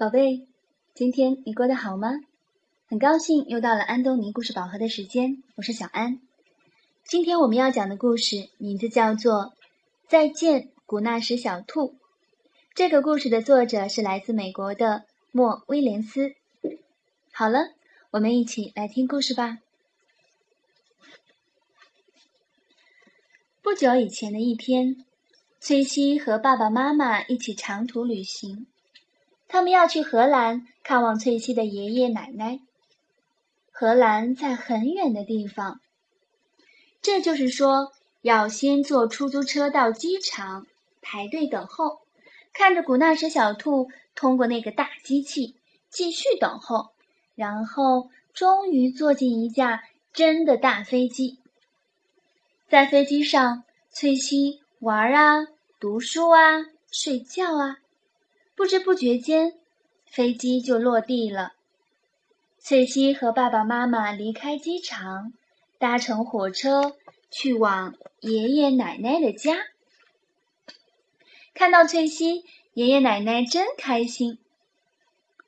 宝贝，今天你过得好吗？很高兴又到了安东尼故事宝盒的时间，我是小安。今天我们要讲的故事名字叫做《再见，古纳什小兔》。这个故事的作者是来自美国的莫威廉斯。好了，我们一起来听故事吧。不久以前的一天，崔西和爸爸妈妈一起长途旅行。他们要去荷兰看望翠西的爷爷奶奶。荷兰在很远的地方，这就是说，要先坐出租车到机场排队等候，看着古纳什小兔通过那个大机器，继续等候，然后终于坐进一架真的大飞机。在飞机上，翠西玩啊，读书啊，睡觉啊。不知不觉间，飞机就落地了。翠西和爸爸妈妈离开机场，搭乘火车去往爷爷奶奶的家。看到翠西，爷爷奶奶真开心。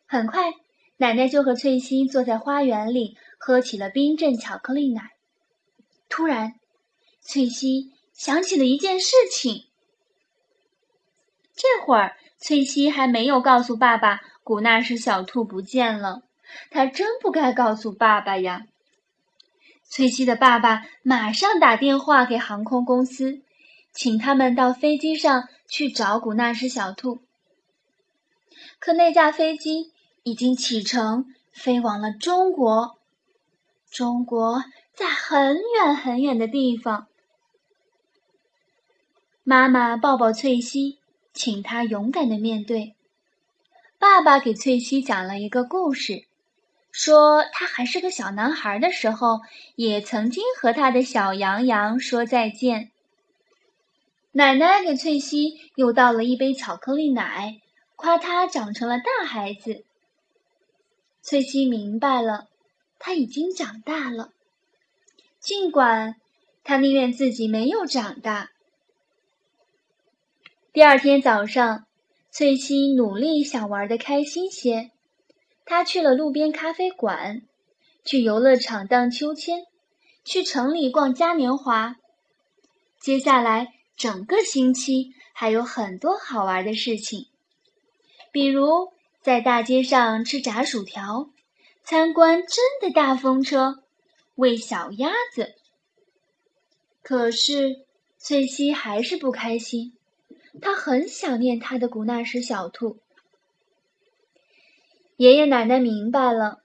很快，奶奶就和翠西坐在花园里，喝起了冰镇巧克力奶。突然，翠西想起了一件事情。这会儿。翠西还没有告诉爸爸，古纳什小兔不见了。他真不该告诉爸爸呀！翠西的爸爸马上打电话给航空公司，请他们到飞机上去找古纳什小兔。可那架飞机已经启程，飞往了中国。中国在很远很远的地方。妈妈抱抱翠西。请他勇敢的面对。爸爸给翠西讲了一个故事，说他还是个小男孩的时候，也曾经和他的小羊羊说再见。奶奶给翠西又倒了一杯巧克力奶，夸他长成了大孩子。翠西明白了，他已经长大了，尽管他宁愿自己没有长大。第二天早上，翠西努力想玩的开心些。她去了路边咖啡馆，去游乐场荡秋千，去城里逛嘉年华。接下来整个星期还有很多好玩的事情，比如在大街上吃炸薯条，参观真的大风车，喂小鸭子。可是翠西还是不开心。他很想念他的古纳什小兔。爷爷奶奶明白了，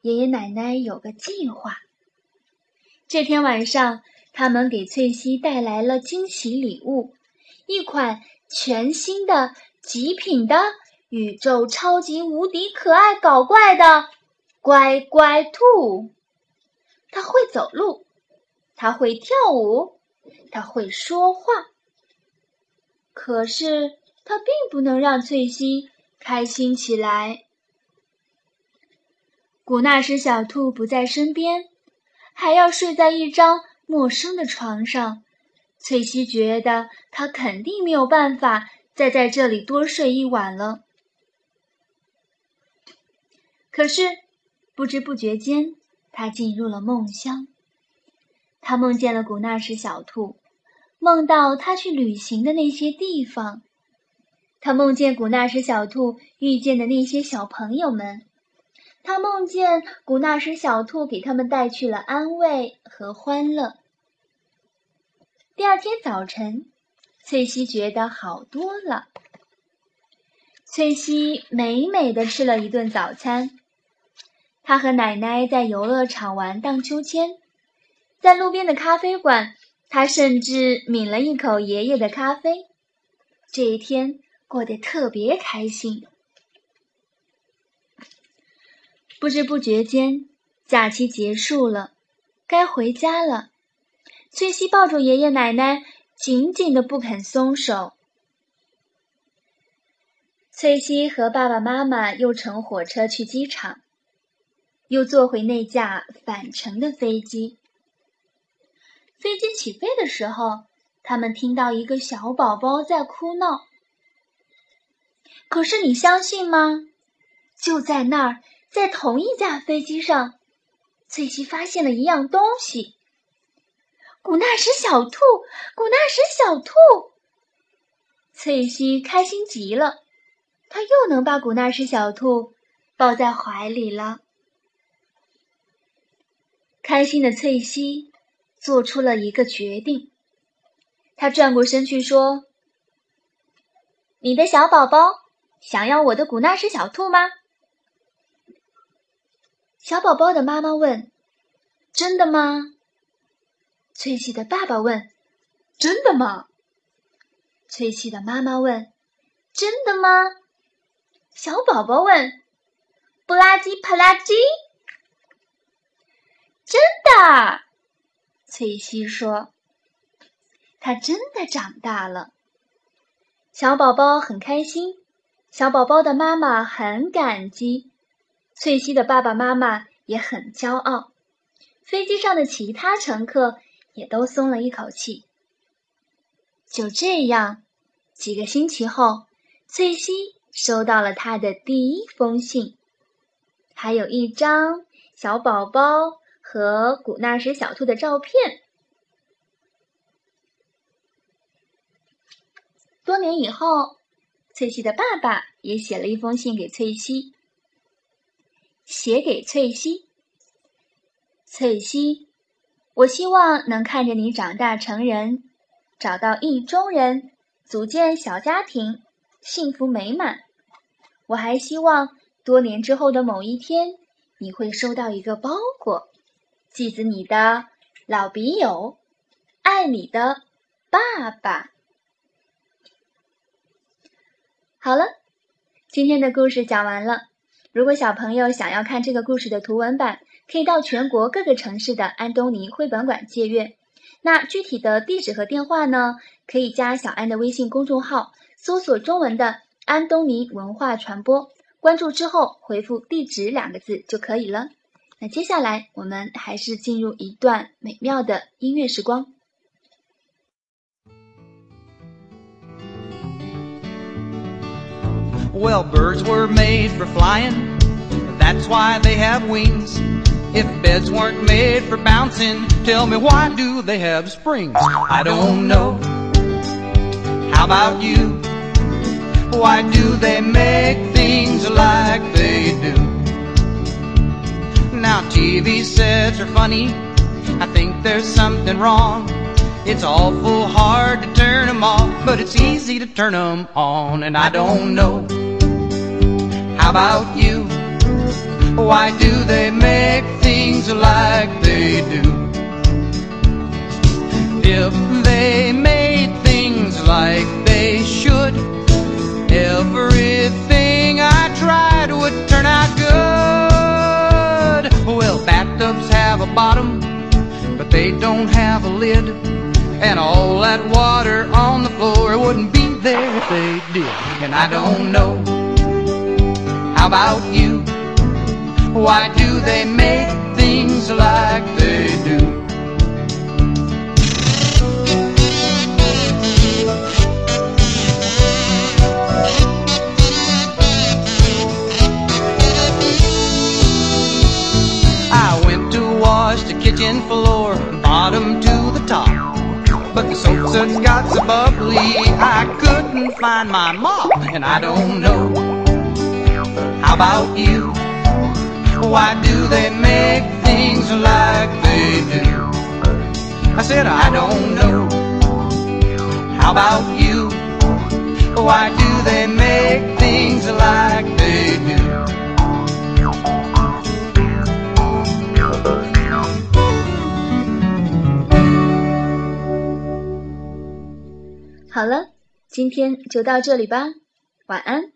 爷爷奶奶有个计划。这天晚上，他们给翠西带来了惊喜礼物——一款全新的、极品的、宇宙超级无敌可爱搞怪的乖乖兔。它会走路，它会跳舞，它会说话。可是，他并不能让翠西开心起来。古纳什小兔不在身边，还要睡在一张陌生的床上。翠西觉得他肯定没有办法再在这里多睡一晚了。可是，不知不觉间，他进入了梦乡。他梦见了古纳什小兔。梦到他去旅行的那些地方，他梦见古纳什小兔遇见的那些小朋友们，他梦见古纳什小兔给他们带去了安慰和欢乐。第二天早晨，翠西觉得好多了。翠西美美的吃了一顿早餐，她和奶奶在游乐场玩荡秋千，在路边的咖啡馆。他甚至抿了一口爷爷的咖啡，这一天过得特别开心。不知不觉间，假期结束了，该回家了。翠西抱住爷爷奶奶，紧紧的不肯松手。翠西和爸爸妈妈又乘火车去机场，又坐回那架返程的飞机。飞机起飞的时候，他们听到一个小宝宝在哭闹。可是你相信吗？就在那儿，在同一架飞机上，翠西发现了一样东西。古纳什小兔，古纳什小兔，翠西开心极了，她又能把古纳什小兔抱在怀里了。开心的翠西做出了一个决定，他转过身去说：“你的小宝宝想要我的古纳什小兔吗？”小宝宝的妈妈问：“真的吗？”翠西的爸爸问：“真的吗？”翠西的妈妈问：“真的吗？”小宝宝问：“不拉几啪拉几？”真的，翠西说：“他真的长大了。”小宝宝很开心，小宝宝的妈妈很感激，翠西的爸爸妈妈也很骄傲，飞机上的其他乘客。也都松了一口气。就这样，几个星期后，翠西收到了他的第一封信，还有一张小宝宝和古纳什小兔的照片。多年以后，翠西的爸爸也写了一封信给翠西，写给翠西，翠西。我希望能看着你长大成人，找到意中人，组建小家庭，幸福美满。我还希望多年之后的某一天，你会收到一个包裹，寄自你的老笔友，爱你的爸爸。好了，今天的故事讲完了。如果小朋友想要看这个故事的图文版，可以到全国各个城市的安东尼绘本馆借阅。那具体的地址和电话呢？可以加小安的微信公众号，搜索中文的“安东尼文化传播”，关注之后回复“地址”两个字就可以了。那接下来我们还是进入一段美妙的音乐时光。Well, birds were made for flying, that's why they have wings. If beds weren't made for bouncing, tell me why do they have springs? I don't know. How about you? Why do they make things like they do? TV sets are funny, I think there's something wrong. It's awful hard to turn them off, but it's easy to turn them on, and I don't know. How about you? Why do they make things like they do? If they made things like they should, everything I tried would turn out good. Bathtubs have a bottom, but they don't have a lid. And all that water on the floor wouldn't be there if they did. And I don't know how about you? Why do they make things like they do? Suds got so bubbly, I couldn't find my mop, and I don't know how about you? Why do they make things like they do? I said, I don't know. How about you? Why do 好了，今天就到这里吧，晚安。